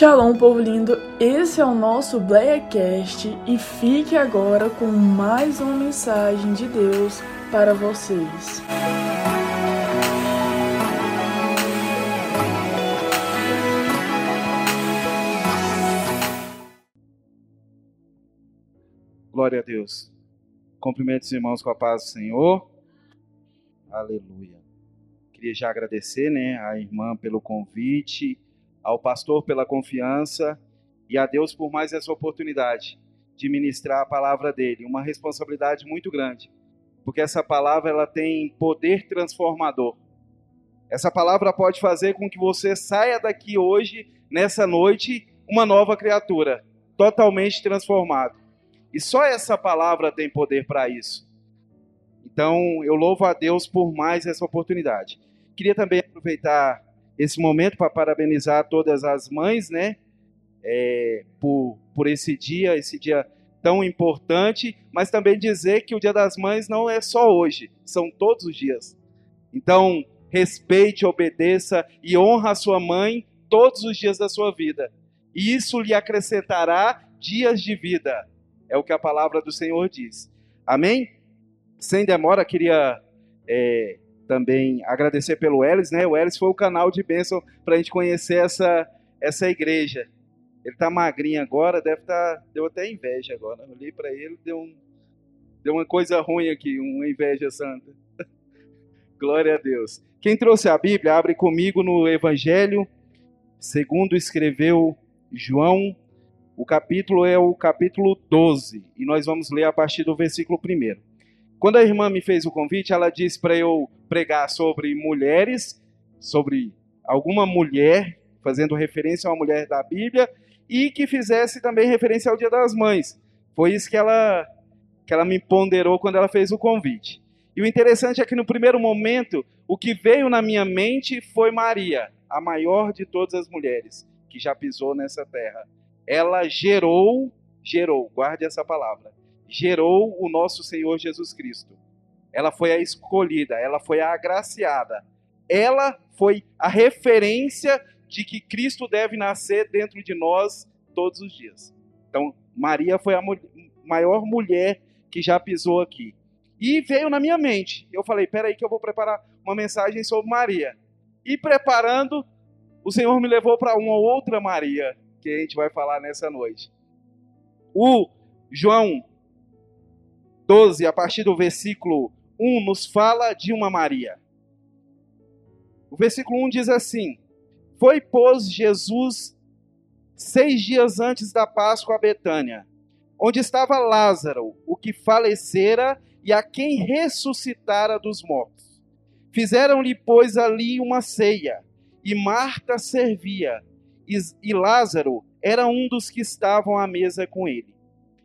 Shalom, povo lindo! Esse é o nosso Blackcast e fique agora com mais uma mensagem de Deus para vocês. Glória a Deus. Cumprimento os irmãos com a paz do Senhor. Aleluia. Queria já agradecer, né, a irmã pelo convite ao pastor pela confiança e a Deus por mais essa oportunidade de ministrar a palavra dele, uma responsabilidade muito grande, porque essa palavra ela tem poder transformador. Essa palavra pode fazer com que você saia daqui hoje, nessa noite, uma nova criatura, totalmente transformado. E só essa palavra tem poder para isso. Então, eu louvo a Deus por mais essa oportunidade. Queria também aproveitar esse momento para parabenizar todas as mães, né? É, por, por esse dia, esse dia tão importante, mas também dizer que o Dia das Mães não é só hoje, são todos os dias. Então, respeite, obedeça e honra a sua mãe todos os dias da sua vida. E isso lhe acrescentará dias de vida. É o que a palavra do Senhor diz. Amém? Sem demora, queria é, também agradecer pelo Elis, né? O Elis foi o canal de bênção para a gente conhecer essa, essa igreja. Ele tá magrinho agora, deve estar. Tá, deu até inveja agora. Eu olhei para ele, deu, um, deu uma coisa ruim aqui, uma inveja santa. Glória a Deus. Quem trouxe a Bíblia, abre comigo no Evangelho, segundo escreveu João. O capítulo é o capítulo 12, e nós vamos ler a partir do versículo 1. Quando a irmã me fez o convite, ela disse para eu pregar sobre mulheres, sobre alguma mulher, fazendo referência a uma mulher da Bíblia, e que fizesse também referência ao Dia das Mães. Foi isso que ela, que ela me ponderou quando ela fez o convite. E o interessante é que no primeiro momento, o que veio na minha mente foi Maria, a maior de todas as mulheres que já pisou nessa terra. Ela gerou, gerou, guarde essa palavra gerou o nosso Senhor Jesus Cristo. Ela foi a escolhida, ela foi a agraciada. Ela foi a referência de que Cristo deve nascer dentro de nós todos os dias. Então, Maria foi a maior mulher que já pisou aqui. E veio na minha mente. Eu falei, peraí que eu vou preparar uma mensagem sobre Maria. E preparando, o Senhor me levou para uma outra Maria, que a gente vai falar nessa noite. O João 12, a partir do versículo 1, nos fala de uma Maria. O versículo 1 diz assim: Foi, pois, Jesus seis dias antes da Páscoa a Betânia, onde estava Lázaro, o que falecera e a quem ressuscitara dos mortos. Fizeram-lhe, pois, ali uma ceia, e Marta servia, e Lázaro era um dos que estavam à mesa com ele.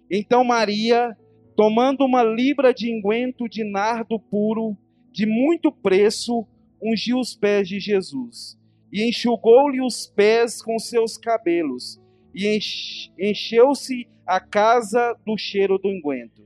Então Maria tomando uma libra de enguento de nardo puro, de muito preço, ungiu os pés de Jesus e enxugou-lhe os pés com seus cabelos e encheu-se a casa do cheiro do enguento.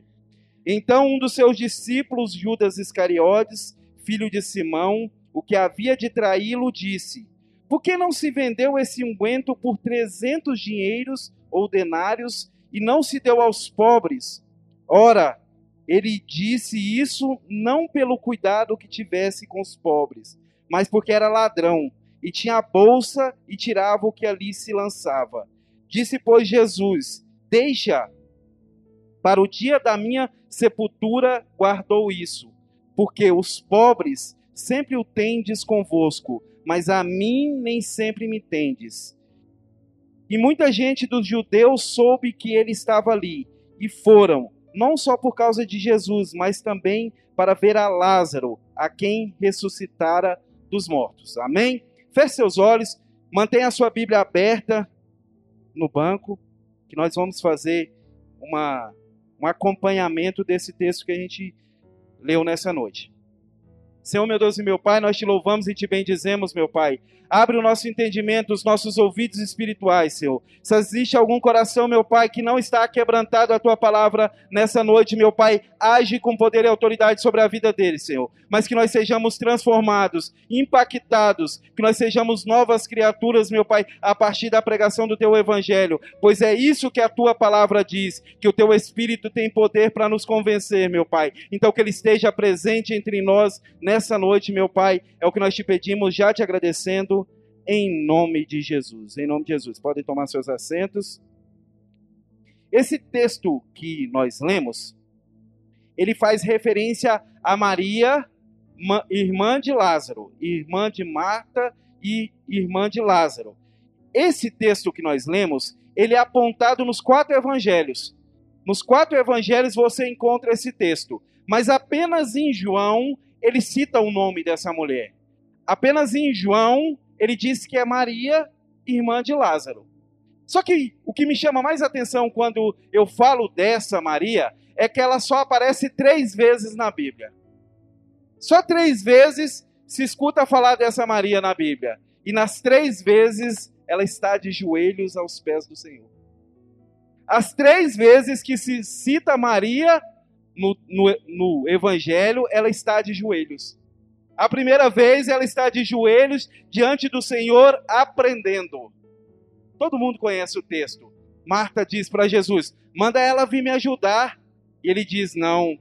Então um dos seus discípulos, Judas Iscariotes, filho de Simão, o que havia de traí-lo, disse: Por que não se vendeu esse unguento por trezentos dinheiros ou denários e não se deu aos pobres? Ora, ele disse isso não pelo cuidado que tivesse com os pobres, mas porque era ladrão e tinha a bolsa e tirava o que ali se lançava. Disse, pois, Jesus: Deixa, para o dia da minha sepultura guardou isso, porque os pobres sempre o tendes convosco, mas a mim nem sempre me tendes. E muita gente dos judeus soube que ele estava ali, e foram não só por causa de Jesus, mas também para ver a Lázaro, a quem ressuscitara dos mortos. Amém? Feche seus olhos, mantenha a sua Bíblia aberta no banco, que nós vamos fazer uma, um acompanhamento desse texto que a gente leu nessa noite. Senhor, meu Deus e meu Pai, nós te louvamos e te bendizemos, meu Pai. Abre o nosso entendimento, os nossos ouvidos espirituais, Senhor. Se existe algum coração, meu Pai, que não está quebrantado a tua palavra nessa noite, meu Pai, age com poder e autoridade sobre a vida dele, Senhor. Mas que nós sejamos transformados, impactados, que nós sejamos novas criaturas, meu Pai, a partir da pregação do teu evangelho. Pois é isso que a tua palavra diz, que o teu espírito tem poder para nos convencer, meu Pai. Então que ele esteja presente entre nós nessa noite, meu Pai. É o que nós te pedimos, já te agradecendo em nome de Jesus. Em nome de Jesus. Podem tomar seus assentos. Esse texto que nós lemos, ele faz referência a Maria, irmã de Lázaro, irmã de Marta e irmã de Lázaro. Esse texto que nós lemos, ele é apontado nos quatro evangelhos. Nos quatro evangelhos você encontra esse texto, mas apenas em João ele cita o nome dessa mulher. Apenas em João ele diz que é Maria, irmã de Lázaro. Só que o que me chama mais atenção quando eu falo dessa Maria é que ela só aparece três vezes na Bíblia. Só três vezes se escuta falar dessa Maria na Bíblia. E nas três vezes ela está de joelhos aos pés do Senhor. As três vezes que se cita Maria no, no, no Evangelho, ela está de joelhos. A primeira vez ela está de joelhos diante do Senhor aprendendo. Todo mundo conhece o texto. Marta diz para Jesus: manda ela vir me ajudar. E ele diz: não,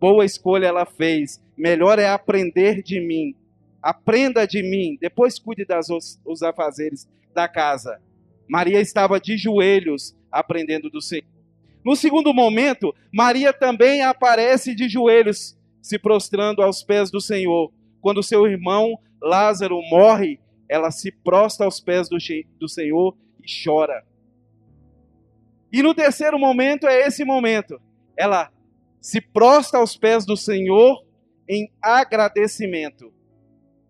boa escolha ela fez. Melhor é aprender de mim. Aprenda de mim, depois cuide das os, afazeres da casa. Maria estava de joelhos aprendendo do Senhor. No segundo momento, Maria também aparece de joelhos, se prostrando aos pés do Senhor. Quando seu irmão Lázaro morre, ela se prostra aos pés do, do Senhor e chora. E no terceiro momento é esse momento. Ela se prostra aos pés do Senhor em agradecimento.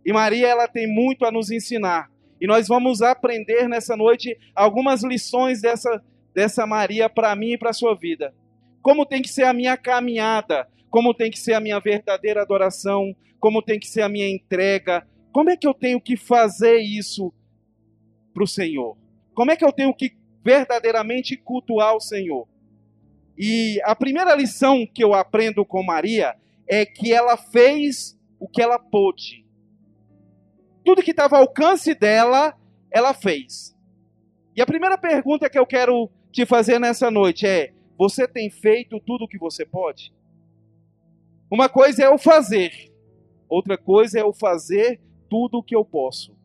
E Maria, ela tem muito a nos ensinar. E nós vamos aprender nessa noite algumas lições dessa, dessa Maria para mim e para a sua vida. Como tem que ser a minha caminhada, como tem que ser a minha verdadeira adoração, como tem que ser a minha entrega, como é que eu tenho que fazer isso para o Senhor? Como é que eu tenho que verdadeiramente cultuar o Senhor? E a primeira lição que eu aprendo com Maria é que ela fez o que ela pôde. Tudo que estava ao alcance dela, ela fez. E a primeira pergunta que eu quero te fazer nessa noite é: você tem feito tudo o que você pode? Uma coisa é o fazer, outra coisa é o fazer tudo o que eu posso.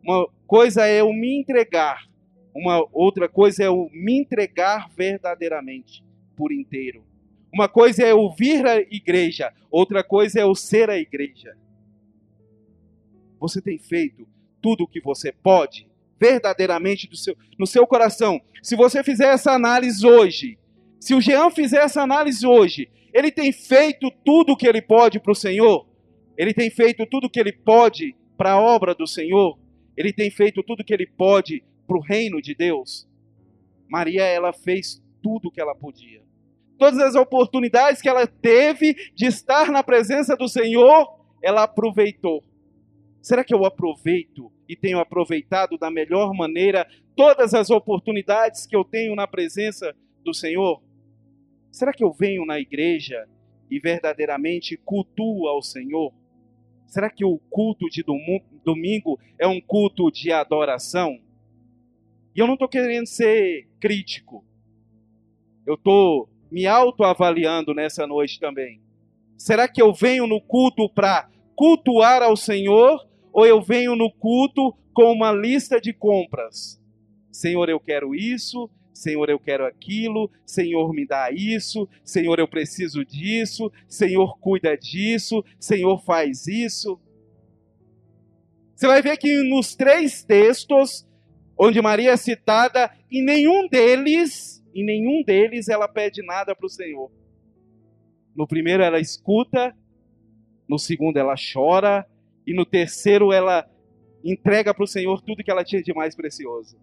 Uma coisa é o me entregar, uma outra coisa é o me entregar verdadeiramente, por inteiro. Uma coisa é o vir à igreja, outra coisa é o ser a igreja. Você tem feito tudo o que você pode, verdadeiramente do seu, no seu coração. Se você fizer essa análise hoje, se o Jean fizer essa análise hoje, ele tem feito tudo o que ele pode para o Senhor? Ele tem feito tudo o que ele pode para a obra do Senhor? Ele tem feito tudo o que ele pode para o reino de Deus? Maria, ela fez tudo o que ela podia. Todas as oportunidades que ela teve de estar na presença do Senhor, ela aproveitou. Será que eu aproveito e tenho aproveitado da melhor maneira todas as oportunidades que eu tenho na presença do Senhor? Será que eu venho na igreja e verdadeiramente cultuo ao Senhor? Será que o culto de domingo é um culto de adoração? E eu não estou querendo ser crítico. Eu estou me autoavaliando nessa noite também. Será que eu venho no culto para cultuar ao Senhor ou eu venho no culto com uma lista de compras? Senhor, eu quero isso, Senhor, eu quero aquilo, Senhor, me dá isso, Senhor, eu preciso disso, Senhor, cuida disso, Senhor, faz isso. Você vai ver que nos três textos onde Maria é citada, em nenhum deles, em nenhum deles ela pede nada para o Senhor. No primeiro ela escuta, no segundo ela chora e no terceiro ela entrega para o Senhor tudo que ela tinha de mais precioso.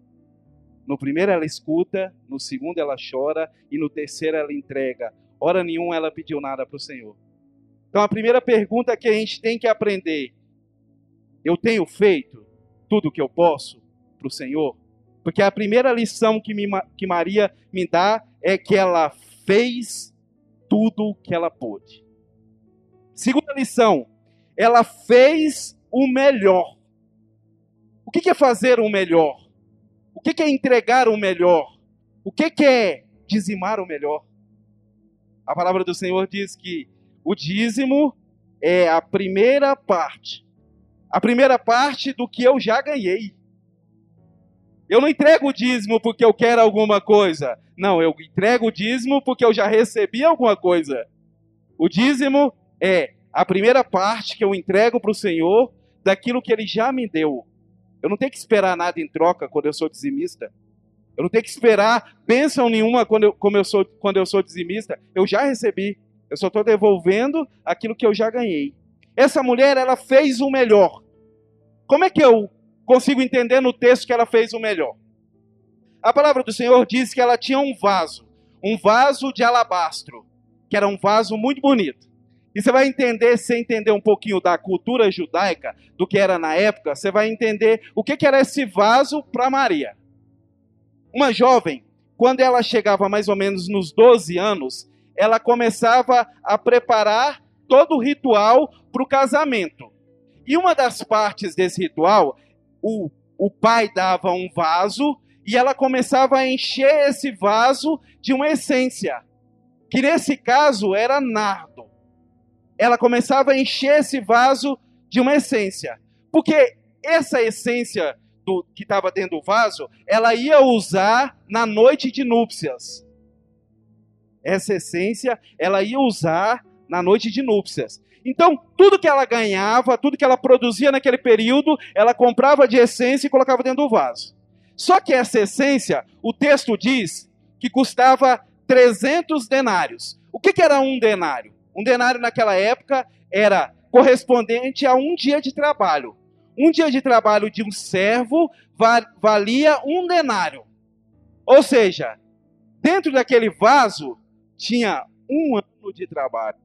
No primeiro ela escuta, no segundo ela chora e no terceiro ela entrega. Hora nenhuma ela pediu nada para o Senhor. Então a primeira pergunta que a gente tem que aprender: eu tenho feito tudo o que eu posso para o Senhor? Porque a primeira lição que, me, que Maria me dá é que ela fez tudo o que ela pôde. Segunda lição, ela fez o melhor. O que é fazer o melhor? O que é entregar o melhor? O que é dizimar o melhor? A palavra do Senhor diz que o dízimo é a primeira parte. A primeira parte do que eu já ganhei. Eu não entrego o dízimo porque eu quero alguma coisa. Não, eu entrego o dízimo porque eu já recebi alguma coisa. O dízimo é a primeira parte que eu entrego para o Senhor daquilo que Ele já me deu. Eu não tenho que esperar nada em troca quando eu sou dizimista. Eu não tenho que esperar bênção nenhuma quando eu, como eu sou, quando eu sou dizimista. Eu já recebi. Eu só estou devolvendo aquilo que eu já ganhei. Essa mulher, ela fez o melhor. Como é que eu consigo entender no texto que ela fez o melhor? A palavra do Senhor diz que ela tinha um vaso, um vaso de alabastro, que era um vaso muito bonito. E você vai entender, se entender um pouquinho da cultura judaica, do que era na época, você vai entender o que, que era esse vaso para Maria. Uma jovem, quando ela chegava mais ou menos nos 12 anos, ela começava a preparar todo o ritual para o casamento. E uma das partes desse ritual, o, o pai dava um vaso e ela começava a encher esse vaso de uma essência, que nesse caso era nardo. Ela começava a encher esse vaso de uma essência, porque essa essência do, que estava dentro do vaso, ela ia usar na noite de núpcias. Essa essência, ela ia usar na noite de núpcias. Então, tudo que ela ganhava, tudo que ela produzia naquele período, ela comprava de essência e colocava dentro do vaso. Só que essa essência, o texto diz que custava 300 denários. O que, que era um denário? Um denário naquela época era correspondente a um dia de trabalho. Um dia de trabalho de um servo valia um denário. Ou seja, dentro daquele vaso tinha um ano de trabalho.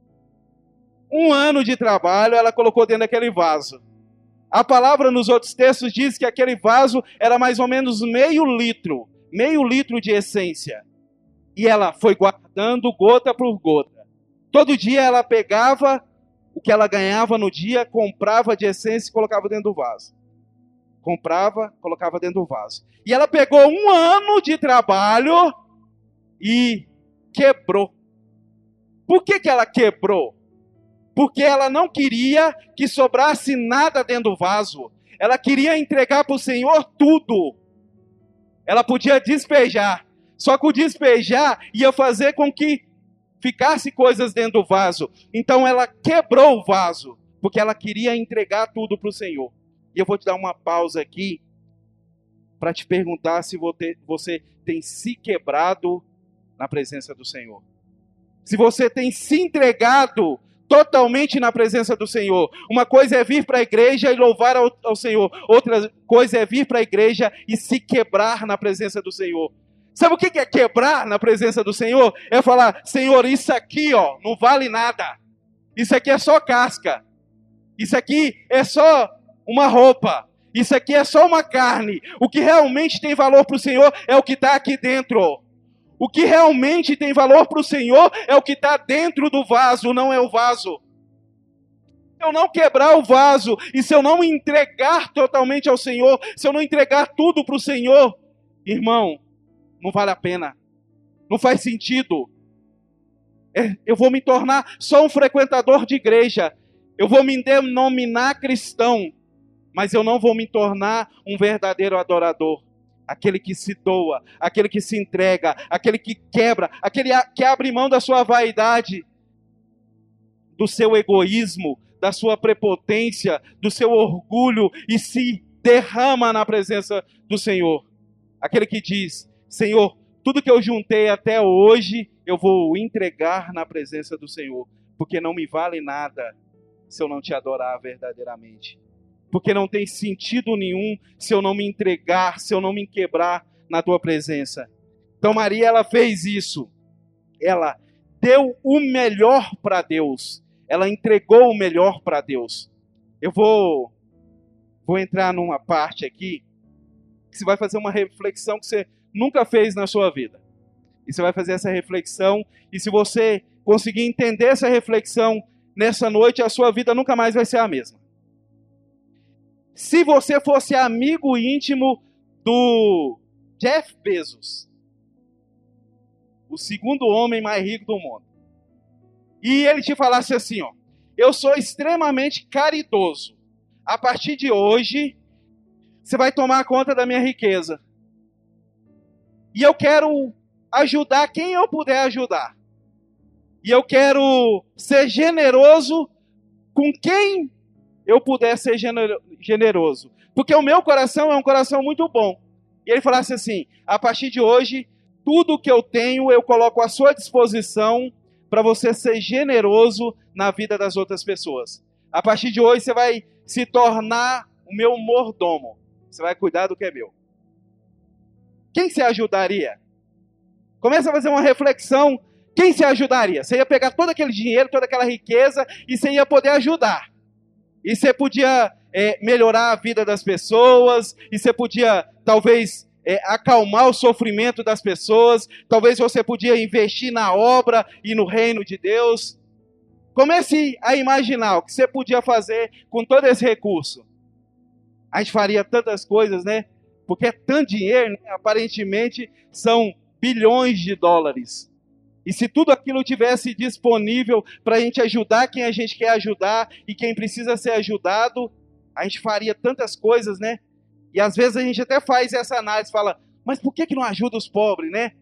Um ano de trabalho ela colocou dentro daquele vaso. A palavra nos outros textos diz que aquele vaso era mais ou menos meio litro, meio litro de essência. E ela foi guardando gota por gota. Todo dia ela pegava o que ela ganhava no dia, comprava de essência e colocava dentro do vaso. Comprava, colocava dentro do vaso. E ela pegou um ano de trabalho e quebrou. Por que, que ela quebrou? porque ela não queria que sobrasse nada dentro do vaso. Ela queria entregar para o Senhor tudo. Ela podia despejar, só que o despejar ia fazer com que ficasse coisas dentro do vaso. Então ela quebrou o vaso, porque ela queria entregar tudo para o Senhor. E eu vou te dar uma pausa aqui para te perguntar se você tem se quebrado na presença do Senhor. Se você tem se entregado totalmente na presença do Senhor. Uma coisa é vir para a igreja e louvar ao, ao Senhor, outra coisa é vir para a igreja e se quebrar na presença do Senhor. Sabe o que é quebrar na presença do Senhor? É falar, Senhor, isso aqui ó, não vale nada. Isso aqui é só casca. Isso aqui é só uma roupa. Isso aqui é só uma carne. O que realmente tem valor para o Senhor é o que está aqui dentro. O que realmente tem valor para o Senhor é o que está dentro do vaso, não é o vaso. Se eu não quebrar o vaso e se eu não entregar totalmente ao Senhor, se eu não entregar tudo para o Senhor, irmão, não vale a pena, não faz sentido. É, eu vou me tornar só um frequentador de igreja, eu vou me denominar cristão, mas eu não vou me tornar um verdadeiro adorador aquele que se doa, aquele que se entrega, aquele que quebra, aquele que abre mão da sua vaidade, do seu egoísmo, da sua prepotência, do seu orgulho e se derrama na presença do Senhor. Aquele que diz: Senhor, tudo que eu juntei até hoje, eu vou entregar na presença do Senhor, porque não me vale nada se eu não te adorar verdadeiramente porque não tem sentido nenhum se eu não me entregar, se eu não me quebrar na tua presença. Então Maria ela fez isso. Ela deu o melhor para Deus. ela entregou o melhor para Deus. Eu vou vou entrar numa parte aqui que você vai fazer uma reflexão que você nunca fez na sua vida. E você vai fazer essa reflexão e se você conseguir entender essa reflexão nessa noite, a sua vida nunca mais vai ser a mesma. Se você fosse amigo íntimo do Jeff Bezos, o segundo homem mais rico do mundo, e ele te falasse assim, ó, eu sou extremamente caridoso. A partir de hoje, você vai tomar conta da minha riqueza. E eu quero ajudar quem eu puder ajudar. E eu quero ser generoso com quem eu puder ser generoso. Porque o meu coração é um coração muito bom. E ele falasse assim: a partir de hoje, tudo que eu tenho eu coloco à sua disposição para você ser generoso na vida das outras pessoas. A partir de hoje, você vai se tornar o meu mordomo. Você vai cuidar do que é meu. Quem se ajudaria? Começa a fazer uma reflexão. Quem se ajudaria? Você ia pegar todo aquele dinheiro, toda aquela riqueza e você ia poder ajudar. E você podia é, melhorar a vida das pessoas, e você podia, talvez, é, acalmar o sofrimento das pessoas, talvez você podia investir na obra e no reino de Deus. Comece a imaginar o que você podia fazer com todo esse recurso. A gente faria tantas coisas, né? Porque é tanto dinheiro, né? aparentemente são bilhões de dólares. E se tudo aquilo tivesse disponível para a gente ajudar quem a gente quer ajudar e quem precisa ser ajudado, a gente faria tantas coisas, né? E às vezes a gente até faz essa análise, fala, mas por que, que não ajuda os pobres, né?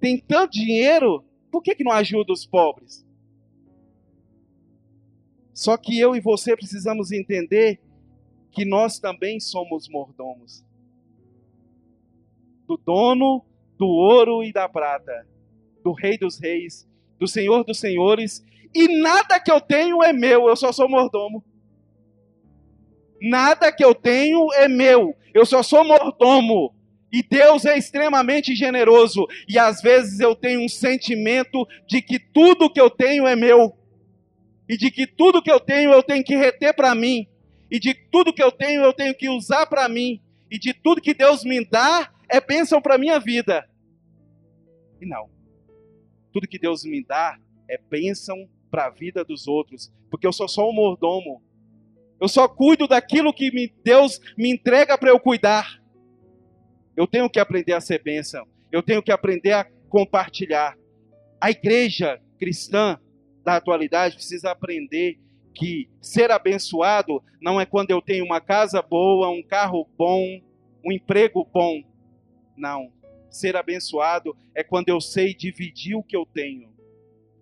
Tem tanto dinheiro, por que, que não ajuda os pobres? Só que eu e você precisamos entender que nós também somos mordomos do dono do ouro e da prata, do Rei dos Reis, do Senhor dos Senhores, e nada que eu tenho é meu, eu só sou mordomo. Nada que eu tenho é meu, eu só sou mordomo. E Deus é extremamente generoso, e às vezes eu tenho um sentimento de que tudo que eu tenho é meu, e de que tudo que eu tenho eu tenho que reter para mim, e de tudo que eu tenho eu tenho que usar para mim, e de tudo que Deus me dá é bênção para a minha vida. E não. Tudo que Deus me dá é bênção para a vida dos outros, porque eu sou só um mordomo. Eu só cuido daquilo que Deus me entrega para eu cuidar. Eu tenho que aprender a ser bênção. Eu tenho que aprender a compartilhar. A igreja cristã da atualidade precisa aprender que ser abençoado não é quando eu tenho uma casa boa, um carro bom, um emprego bom. Não. Ser abençoado é quando eu sei dividir o que eu tenho.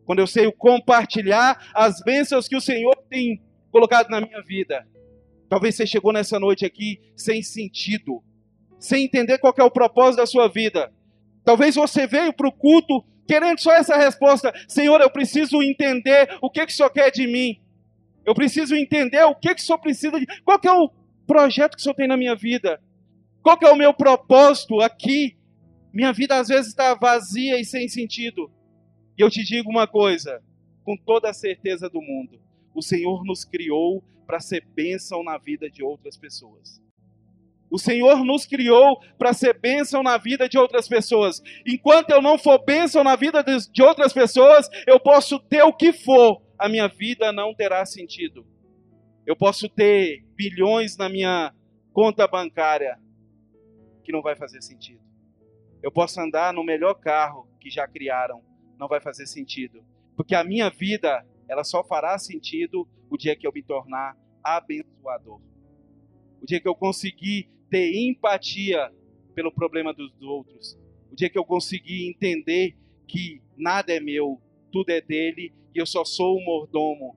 Quando eu sei compartilhar as bênçãos que o Senhor tem colocado na minha vida. Talvez você chegou nessa noite aqui sem sentido, sem entender qual é o propósito da sua vida. Talvez você veio para o culto querendo só essa resposta: Senhor, eu preciso entender o que, que o Senhor quer de mim. Eu preciso entender o que, que o Senhor precisa de. Qual é o projeto que o Senhor tem na minha vida? Qual é o meu propósito aqui? Minha vida às vezes está vazia e sem sentido. E eu te digo uma coisa, com toda a certeza do mundo: o Senhor nos criou para ser bênção na vida de outras pessoas. O Senhor nos criou para ser bênção na vida de outras pessoas. Enquanto eu não for bênção na vida de outras pessoas, eu posso ter o que for, a minha vida não terá sentido. Eu posso ter bilhões na minha conta bancária, que não vai fazer sentido. Eu posso andar no melhor carro que já criaram, não vai fazer sentido. Porque a minha vida, ela só fará sentido o dia que eu me tornar abençoador. O dia que eu conseguir ter empatia pelo problema dos outros. O dia que eu conseguir entender que nada é meu, tudo é dele e eu só sou o mordomo.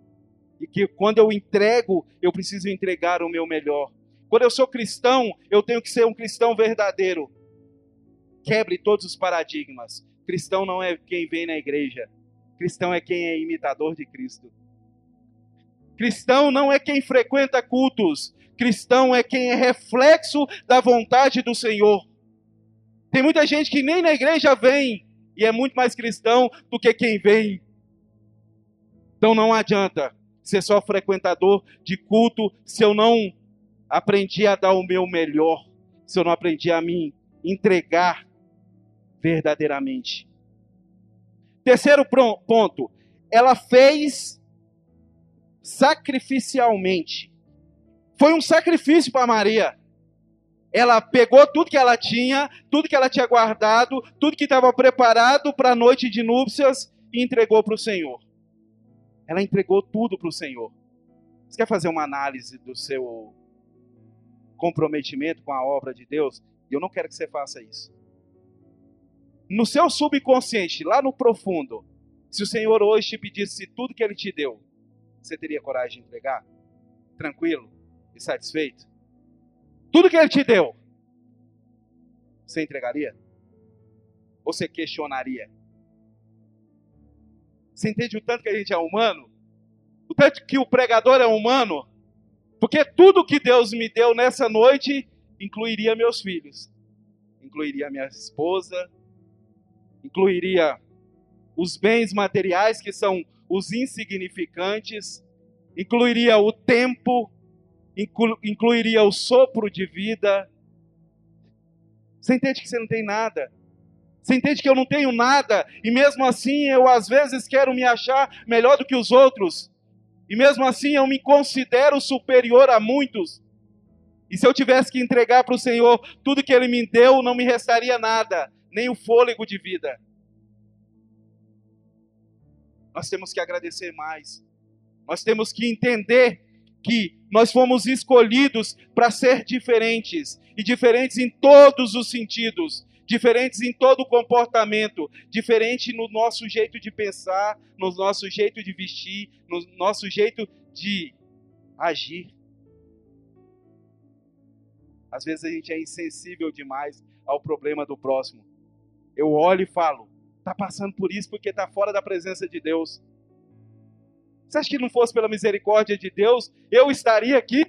E que quando eu entrego, eu preciso entregar o meu melhor. Quando eu sou cristão, eu tenho que ser um cristão verdadeiro. Quebre todos os paradigmas. Cristão não é quem vem na igreja. Cristão é quem é imitador de Cristo. Cristão não é quem frequenta cultos. Cristão é quem é reflexo da vontade do Senhor. Tem muita gente que nem na igreja vem e é muito mais cristão do que quem vem. Então não adianta. ser só frequentador de culto se eu não aprendi a dar o meu melhor, se eu não aprendi a me entregar verdadeiramente. Terceiro ponto, ela fez sacrificialmente. Foi um sacrifício para Maria. Ela pegou tudo que ela tinha, tudo que ela tinha guardado, tudo que estava preparado para a noite de núpcias e entregou para o Senhor. Ela entregou tudo para o Senhor. Você quer fazer uma análise do seu comprometimento com a obra de Deus? Eu não quero que você faça isso. No seu subconsciente, lá no profundo, se o Senhor hoje te pedisse tudo que Ele te deu, você teria coragem de entregar? Tranquilo e satisfeito? Tudo que Ele te deu, você entregaria? Ou você questionaria? Você entende o tanto que a gente é humano? O tanto que o pregador é humano? Porque tudo que Deus me deu nessa noite incluiria meus filhos, incluiria minha esposa, incluiria os bens materiais que são os insignificantes, incluiria o tempo, inclu, incluiria o sopro de vida. Você entende que você não tem nada? Você entende que eu não tenho nada e mesmo assim eu às vezes quero me achar melhor do que os outros? E mesmo assim eu me considero superior a muitos? E se eu tivesse que entregar para o Senhor tudo que Ele me deu, não me restaria nada, nem o fôlego de vida. Nós temos que agradecer mais. Nós temos que entender que nós fomos escolhidos para ser diferentes e diferentes em todos os sentidos, diferentes em todo o comportamento, diferente no nosso jeito de pensar, no nosso jeito de vestir, no nosso jeito de agir. Às vezes a gente é insensível demais ao problema do próximo. Eu olho e falo, está passando por isso porque está fora da presença de Deus. Você acha que não fosse pela misericórdia de Deus, eu estaria aqui?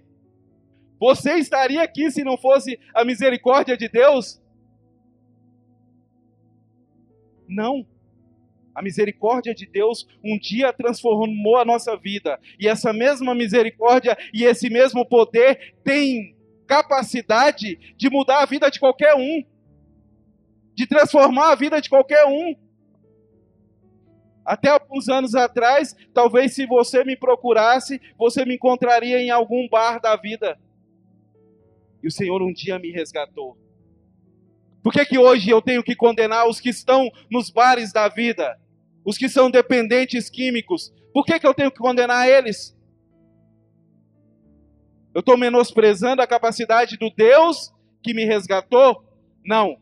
Você estaria aqui se não fosse a misericórdia de Deus? Não. A misericórdia de Deus um dia transformou a nossa vida. E essa mesma misericórdia e esse mesmo poder tem capacidade de mudar a vida de qualquer um, de transformar a vida de qualquer um. Até alguns anos atrás, talvez se você me procurasse, você me encontraria em algum bar da vida. E o Senhor um dia me resgatou. Por que, que hoje eu tenho que condenar os que estão nos bares da vida? Os que são dependentes químicos? Por que, que eu tenho que condenar eles? Eu estou menosprezando a capacidade do Deus que me resgatou? Não.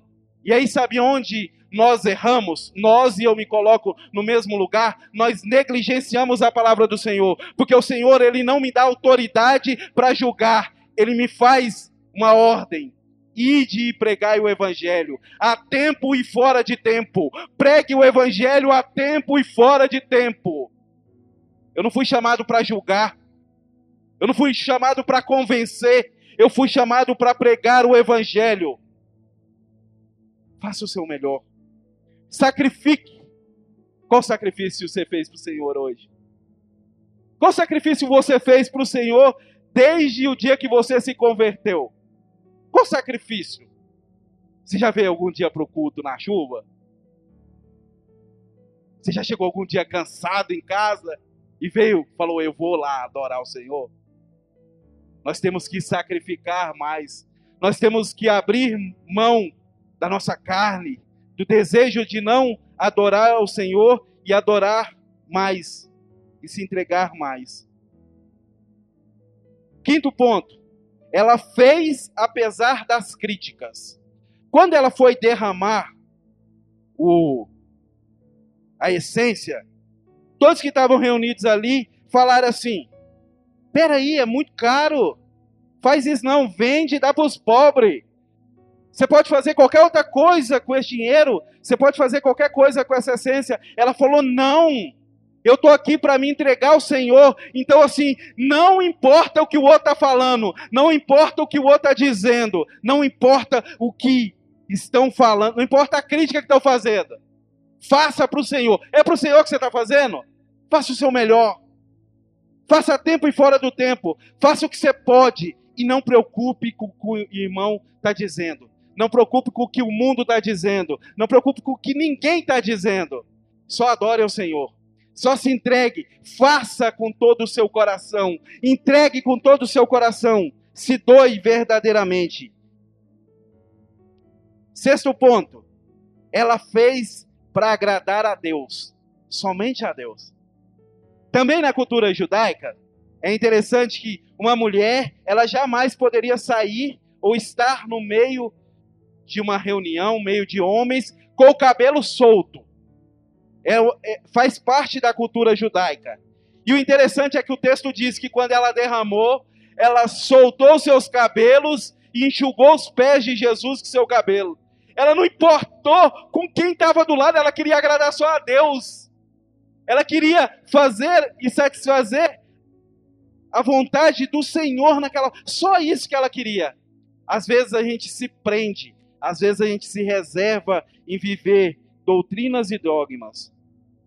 E aí, sabe onde nós erramos? Nós, e eu me coloco no mesmo lugar, nós negligenciamos a palavra do Senhor. Porque o Senhor, Ele não me dá autoridade para julgar, Ele me faz uma ordem. Ide e pregai o Evangelho, a tempo e fora de tempo. Pregue o Evangelho a tempo e fora de tempo. Eu não fui chamado para julgar, eu não fui chamado para convencer, eu fui chamado para pregar o Evangelho. Faça o seu melhor. Sacrifique. Qual sacrifício você fez para o Senhor hoje? Qual sacrifício você fez para o Senhor desde o dia que você se converteu? Qual sacrifício? Você já veio algum dia para o culto na chuva? Você já chegou algum dia cansado em casa e veio, falou: Eu vou lá adorar o Senhor? Nós temos que sacrificar mais. Nós temos que abrir mão da nossa carne, do desejo de não adorar ao Senhor e adorar mais e se entregar mais. Quinto ponto, ela fez apesar das críticas. Quando ela foi derramar o a essência, todos que estavam reunidos ali falaram assim: Peraí, é muito caro. Faz isso não, vende e dá para os pobres. Você pode fazer qualquer outra coisa com esse dinheiro. Você pode fazer qualquer coisa com essa essência. Ela falou: não. Eu estou aqui para me entregar ao Senhor. Então, assim, não importa o que o outro está falando, não importa o que o outro está dizendo, não importa o que estão falando, não importa a crítica que estão fazendo. Faça para o Senhor. É para o Senhor que você está fazendo? Faça o seu melhor. Faça tempo e fora do tempo. Faça o que você pode e não preocupe com o que o irmão está dizendo. Não preocupe com o que o mundo está dizendo. Não preocupe com o que ninguém está dizendo. Só adore ao Senhor. Só se entregue. Faça com todo o seu coração. Entregue com todo o seu coração. Se doe verdadeiramente. Sexto ponto. Ela fez para agradar a Deus. Somente a Deus. Também na cultura judaica, é interessante que uma mulher, ela jamais poderia sair ou estar no meio de uma reunião, meio de homens, com o cabelo solto. É, é, faz parte da cultura judaica. E o interessante é que o texto diz que quando ela derramou, ela soltou seus cabelos e enxugou os pés de Jesus com seu cabelo. Ela não importou com quem estava do lado, ela queria agradar só a Deus. Ela queria fazer e satisfazer a vontade do Senhor naquela. Só isso que ela queria. Às vezes a gente se prende, às vezes a gente se reserva em viver doutrinas e dogmas.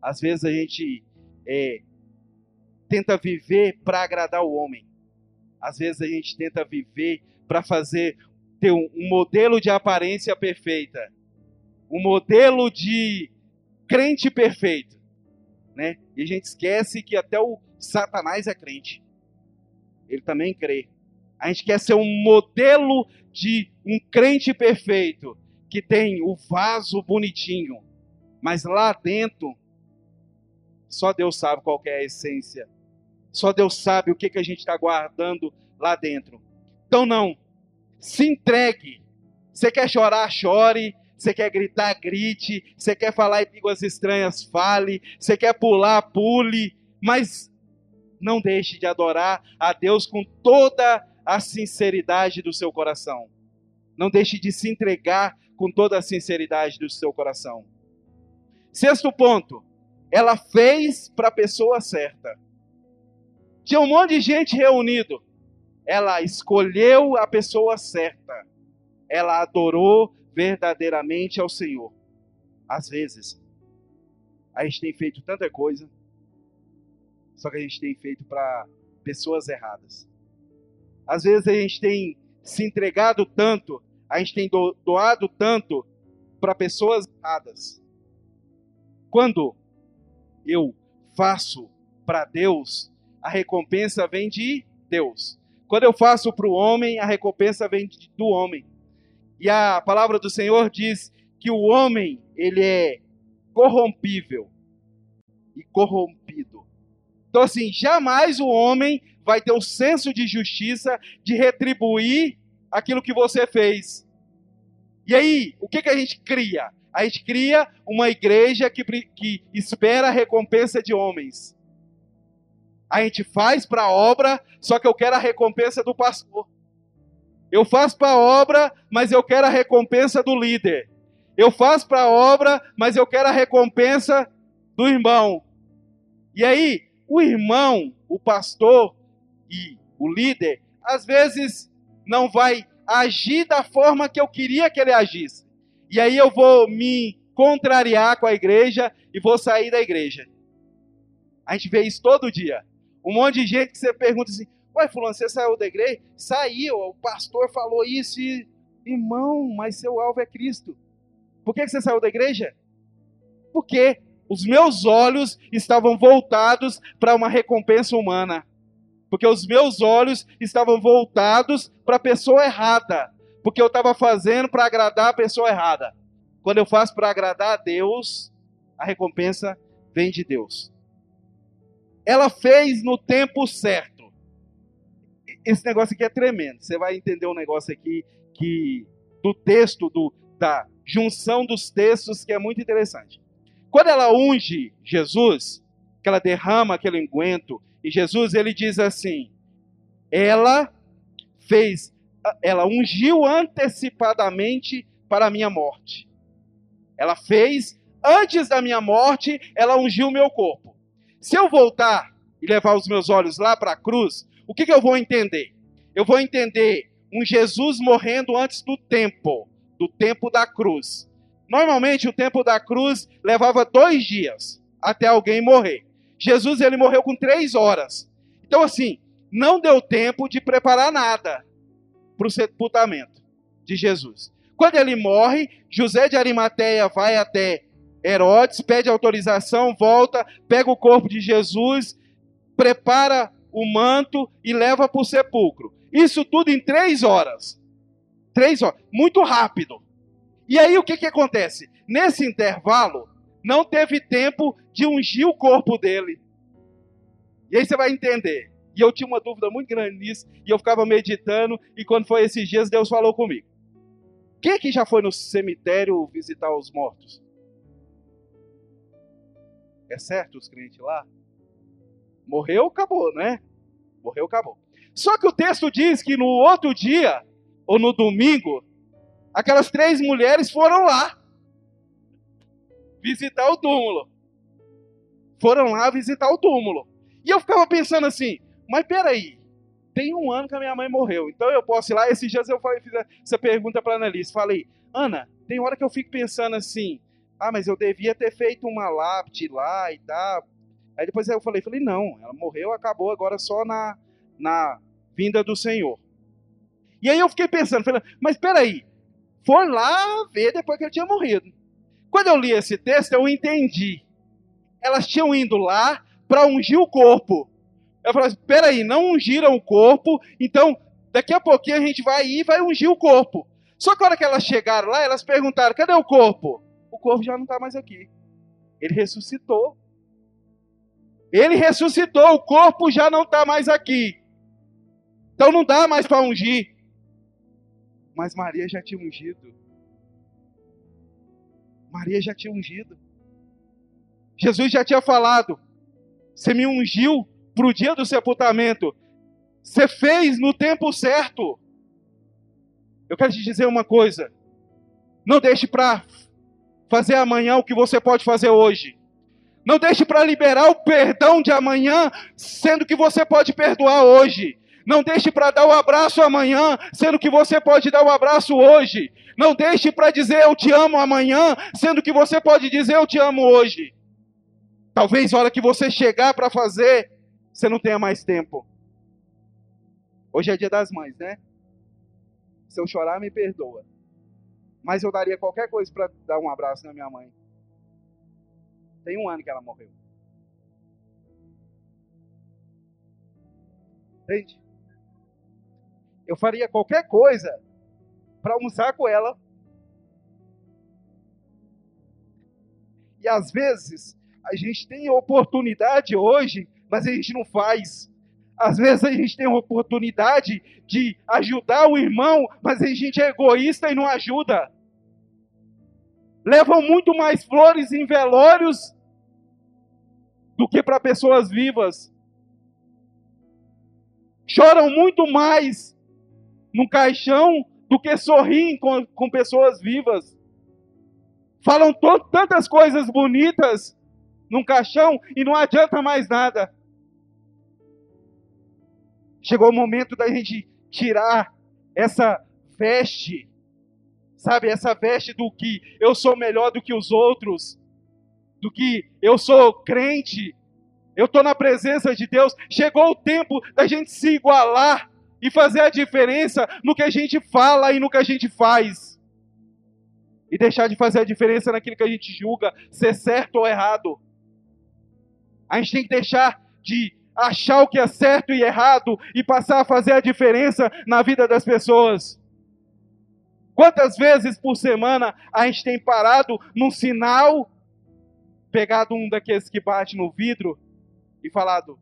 Às vezes a gente é, tenta viver para agradar o homem. Às vezes a gente tenta viver para fazer ter um, um modelo de aparência perfeita, um modelo de crente perfeito né? E a gente esquece que até o Satanás é crente. Ele também crê. A gente quer ser um modelo de um crente perfeito, que tem o vaso bonitinho, mas lá dentro, só Deus sabe qual é a essência. Só Deus sabe o que, que a gente está guardando lá dentro. Então, não. Se entregue. Você quer chorar, chore. Você quer gritar, grite. Você quer falar em línguas estranhas, fale. Você quer pular, pule. Mas não deixe de adorar a Deus com toda a sinceridade do seu coração. Não deixe de se entregar com toda a sinceridade do seu coração. Sexto ponto, ela fez para a pessoa certa. Tinha um monte de gente reunido. Ela escolheu a pessoa certa. Ela adorou verdadeiramente ao Senhor. Às vezes, a gente tem feito tanta coisa, só que a gente tem feito para pessoas erradas. Às vezes a gente tem se entregado tanto, a gente tem doado tanto para pessoas erradas. Quando eu faço para Deus, a recompensa vem de Deus. Quando eu faço para o homem, a recompensa vem do homem. E a palavra do Senhor diz que o homem, ele é corrompível e corrompido. Então, assim, jamais o homem vai ter o senso de justiça de retribuir aquilo que você fez. E aí, o que, que a gente cria? A gente cria uma igreja que, que espera a recompensa de homens. A gente faz para a obra, só que eu quero a recompensa do pastor. Eu faço para a obra, mas eu quero a recompensa do líder. Eu faço para a obra, mas eu quero a recompensa do irmão. E aí, o irmão, o pastor e o líder, às vezes não vai agir da forma que eu queria que ele agisse. E aí eu vou me contrariar com a igreja e vou sair da igreja. A gente vê isso todo dia. Um monte de gente que você pergunta assim: Ué, fulano, você saiu da igreja? Saiu, o pastor falou isso e... Irmão, mas seu alvo é Cristo. Por que você saiu da igreja? Porque os meus olhos estavam voltados para uma recompensa humana. Porque os meus olhos estavam voltados para a pessoa errada. Porque eu estava fazendo para agradar a pessoa errada. Quando eu faço para agradar a Deus, a recompensa vem de Deus. Ela fez no tempo certo esse negócio aqui é tremendo. Você vai entender um negócio aqui que do texto, do, da junção dos textos, que é muito interessante. Quando ela unge Jesus, que ela derrama aquele enguento, e Jesus ele diz assim: ela fez, ela ungiu antecipadamente para a minha morte. Ela fez antes da minha morte, ela ungiu o meu corpo. Se eu voltar e levar os meus olhos lá para a cruz, o que, que eu vou entender? Eu vou entender um Jesus morrendo antes do tempo, do tempo da cruz. Normalmente o tempo da cruz levava dois dias até alguém morrer. Jesus ele morreu com três horas. Então, assim, não deu tempo de preparar nada para o sepultamento de Jesus. Quando ele morre, José de Arimateia vai até Herodes, pede autorização, volta, pega o corpo de Jesus, prepara o manto e leva para o sepulcro. Isso tudo em três horas. Três horas. Muito rápido. E aí o que, que acontece? Nesse intervalo, não teve tempo de ungir o corpo dele. E aí você vai entender. E eu tinha uma dúvida muito grande nisso, e eu ficava meditando, e quando foi esses dias, Deus falou comigo. Quem que já foi no cemitério visitar os mortos? É certo os crentes lá? Morreu, acabou, né? Morreu, acabou. Só que o texto diz que no outro dia, ou no domingo, aquelas três mulheres foram lá visitar o túmulo. Foram lá visitar o túmulo. E eu ficava pensando assim, mas peraí, tem um ano que a minha mãe morreu, então eu posso ir lá. Esses dias eu falei, fiz essa pergunta para a Annalise. Falei, Ana, tem hora que eu fico pensando assim, ah, mas eu devia ter feito uma lápide lá e tal. Aí depois eu falei, falei, não, ela morreu, acabou agora só na, na vinda do Senhor. E aí eu fiquei pensando, falei, mas peraí, foi lá ver depois que ele tinha morrido. Quando eu li esse texto, eu entendi. Elas tinham ido lá para ungir o corpo. Eu falei assim, peraí, não ungiram o corpo, então daqui a pouquinho a gente vai ir e vai ungir o corpo. Só que a hora que elas chegaram lá, elas perguntaram, cadê o corpo? O corpo já não está mais aqui. Ele ressuscitou. Ele ressuscitou, o corpo já não está mais aqui. Então não dá mais para ungir. Mas Maria já tinha ungido. Maria já tinha ungido. Jesus já tinha falado: Você me ungiu para o dia do sepultamento. Você fez no tempo certo. Eu quero te dizer uma coisa. Não deixe para fazer amanhã o que você pode fazer hoje. Não deixe para liberar o perdão de amanhã, sendo que você pode perdoar hoje. Não deixe para dar o um abraço amanhã, sendo que você pode dar o um abraço hoje. Não deixe para dizer eu te amo amanhã, sendo que você pode dizer eu te amo hoje. Talvez a hora que você chegar para fazer, você não tenha mais tempo. Hoje é dia das mães, né? Se eu chorar, me perdoa. Mas eu daria qualquer coisa para dar um abraço na minha mãe. Tem um ano que ela morreu. Entende? Eu faria qualquer coisa para almoçar com ela. E às vezes a gente tem oportunidade hoje, mas a gente não faz. Às vezes a gente tem a oportunidade de ajudar o irmão, mas a gente é egoísta e não ajuda. Levam muito mais flores em velórios do que para pessoas vivas. Choram muito mais no caixão do que sorriem com, com pessoas vivas. Falam tantas coisas bonitas num caixão e não adianta mais nada. Chegou o momento da gente tirar essa veste, sabe, essa veste do que eu sou melhor do que os outros, do que eu sou crente, eu estou na presença de Deus. Chegou o tempo da gente se igualar e fazer a diferença no que a gente fala e no que a gente faz. E deixar de fazer a diferença naquilo que a gente julga ser certo ou errado. A gente tem que deixar de achar o que é certo e errado e passar a fazer a diferença na vida das pessoas. Quantas vezes por semana a gente tem parado num sinal, pegado um daqueles que bate no vidro e falado: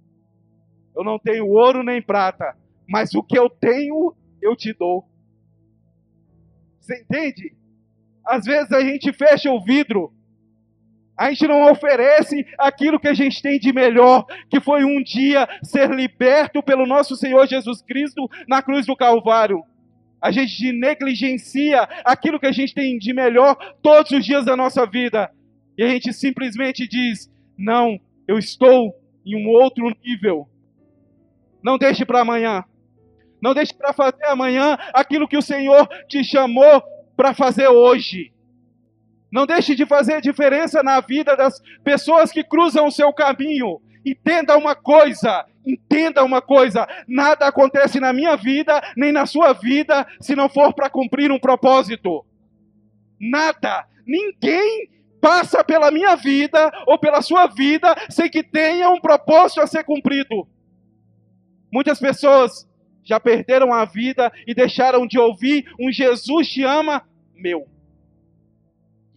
Eu não tenho ouro nem prata, mas o que eu tenho, eu te dou. Você entende? Às vezes a gente fecha o vidro, a gente não oferece aquilo que a gente tem de melhor, que foi um dia ser liberto pelo nosso Senhor Jesus Cristo na cruz do Calvário. A gente negligencia aquilo que a gente tem de melhor todos os dias da nossa vida. E a gente simplesmente diz: não, eu estou em um outro nível. Não deixe para amanhã. Não deixe para fazer amanhã aquilo que o Senhor te chamou para fazer hoje. Não deixe de fazer diferença na vida das pessoas que cruzam o seu caminho. Entenda uma coisa: entenda uma coisa: nada acontece na minha vida, nem na sua vida, se não for para cumprir um propósito. Nada, ninguém passa pela minha vida ou pela sua vida sem que tenha um propósito a ser cumprido. Muitas pessoas já perderam a vida e deixaram de ouvir um Jesus te ama meu.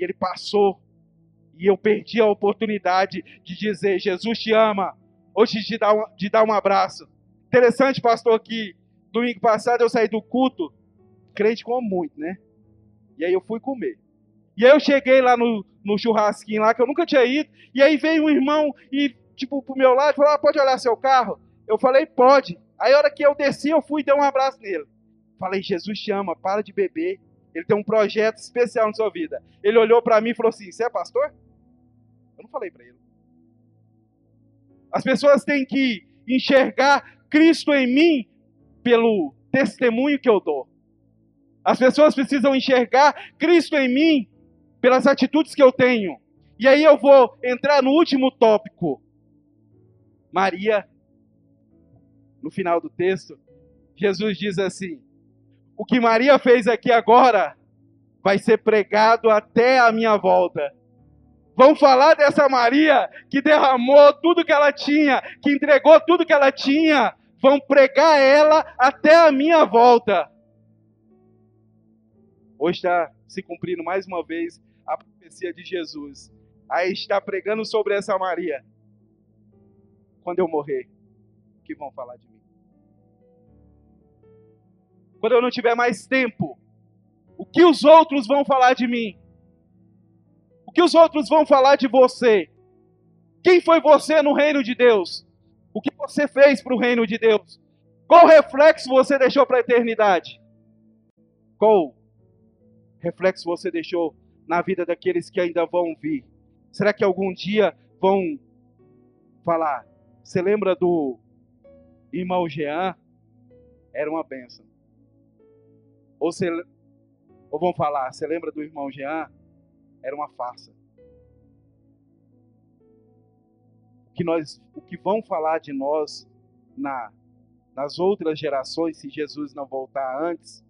Ele passou e eu perdi a oportunidade de dizer: Jesus te ama, hoje de dar um, de dar um abraço. Interessante, pastor, que domingo passado eu saí do culto, crente como muito, né? E aí eu fui comer. E aí eu cheguei lá no, no churrasquinho lá, que eu nunca tinha ido, e aí veio um irmão e, tipo, pro meu lado, falou, ah, pode olhar seu carro? Eu falei, pode. Aí a hora que eu desci, eu fui e dei um abraço nele. Falei, Jesus te ama, para de beber. Ele tem um projeto especial na sua vida. Ele olhou para mim e falou assim, você é pastor? Eu não falei para ele. As pessoas têm que enxergar Cristo em mim pelo testemunho que eu dou. As pessoas precisam enxergar Cristo em mim pelas atitudes que eu tenho. E aí eu vou entrar no último tópico. Maria, no final do texto, Jesus diz assim: O que Maria fez aqui agora vai ser pregado até a minha volta. Vão falar dessa Maria que derramou tudo que ela tinha, que entregou tudo que ela tinha. Vão pregar ela até a minha volta. Hoje está se cumprindo mais uma vez a profecia de Jesus. Aí está pregando sobre essa Maria. Quando eu morrer, o que vão falar de mim? Quando eu não tiver mais tempo, o que os outros vão falar de mim? O que os outros vão falar de você? Quem foi você no reino de Deus? O que você fez para o reino de Deus? Qual reflexo você deixou para a eternidade? Qual reflexo você deixou na vida daqueles que ainda vão vir? Será que algum dia vão falar? Você lembra do irmão Jean? Era uma benção. Ou, você, ou vão falar, você lembra do irmão Jean? era uma farsa. O que, nós, o que vão falar de nós na, nas outras gerações, se Jesus não voltar antes,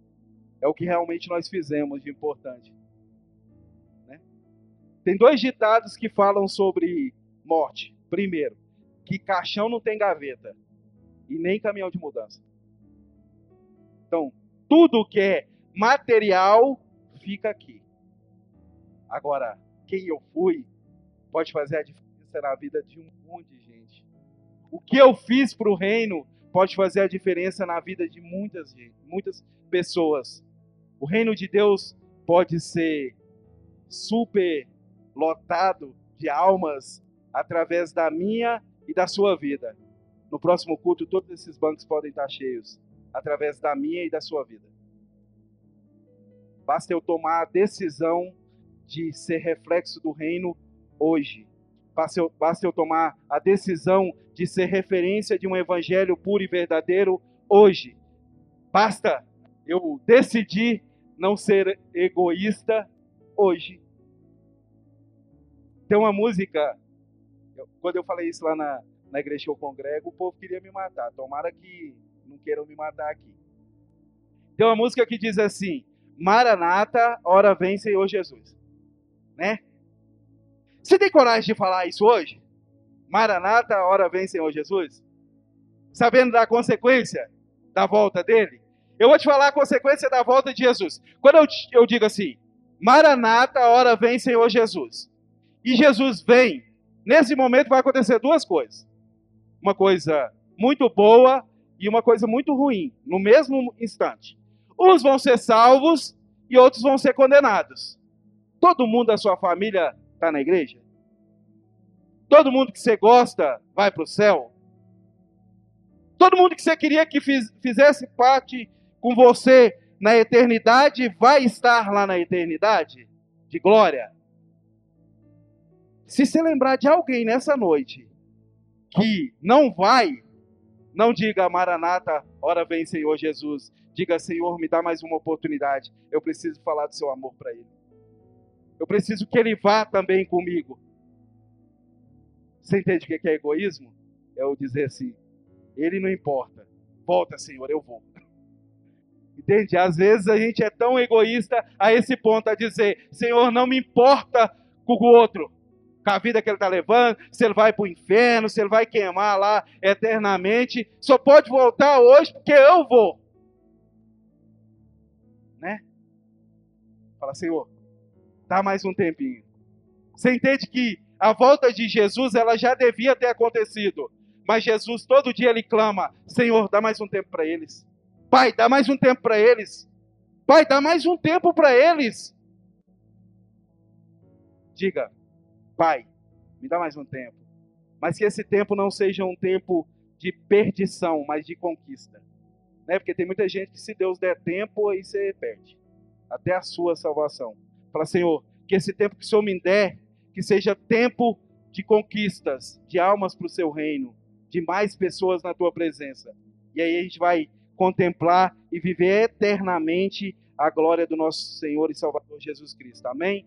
é o que realmente nós fizemos de importante. Né? Tem dois ditados que falam sobre morte. Primeiro, que caixão não tem gaveta e nem caminhão de mudança. Então, tudo que é material fica aqui. Agora, quem eu fui pode fazer a diferença na vida de um monte de gente. O que eu fiz para o reino pode fazer a diferença na vida de muitas, muitas pessoas. O reino de Deus pode ser super lotado de almas através da minha e da sua vida. No próximo culto, todos esses bancos podem estar cheios através da minha e da sua vida. Basta eu tomar a decisão de ser reflexo do reino hoje. Basta eu, basta eu tomar a decisão de ser referência de um evangelho puro e verdadeiro hoje. Basta eu decidir não ser egoísta hoje. Tem uma música, quando eu falei isso lá na, na igreja que eu congrego, o povo queria me matar. Tomara que não queiram me matar aqui. Tem uma música que diz assim: Maranata, ora vem Senhor Jesus né? Você tem coragem de falar isso hoje? Maranata, hora vem Senhor Jesus? Sabendo da consequência da volta dele? Eu vou te falar a consequência da volta de Jesus. Quando eu, eu digo assim, Maranata, hora vem Senhor Jesus. E Jesus vem, nesse momento vai acontecer duas coisas. Uma coisa muito boa e uma coisa muito ruim, no mesmo instante. Uns vão ser salvos e outros vão ser condenados. Todo mundo da sua família está na igreja? Todo mundo que você gosta vai para o céu? Todo mundo que você queria que fiz, fizesse parte com você na eternidade vai estar lá na eternidade de glória? Se você lembrar de alguém nessa noite que não vai, não diga Maranata, ora vem Senhor Jesus. Diga, Senhor, me dá mais uma oportunidade. Eu preciso falar do seu amor para ele. Eu preciso que ele vá também comigo. Você entende o que é egoísmo? É eu dizer assim: Ele não importa. Volta, Senhor, eu vou. Entende? Às vezes a gente é tão egoísta a esse ponto a dizer: Senhor, não me importa com o outro, com a vida que ele está levando, se ele vai para o inferno, se ele vai queimar lá eternamente, só pode voltar hoje porque eu vou. Né? Fala, Senhor, dá mais um tempinho. Você entende que a volta de Jesus ela já devia ter acontecido, mas Jesus todo dia ele clama: Senhor, dá mais um tempo para eles. Pai, dá mais um tempo para eles. Pai, dá mais um tempo para eles. Diga, Pai, me dá mais um tempo. Mas que esse tempo não seja um tempo de perdição, mas de conquista. Né? Porque tem muita gente que se Deus der tempo, aí você perde. Até a sua salvação. Fala, Senhor, que esse tempo que o Senhor me der, que seja tempo de conquistas, de almas para o seu reino, de mais pessoas na tua presença. E aí a gente vai contemplar e viver eternamente a glória do nosso Senhor e Salvador Jesus Cristo. Amém?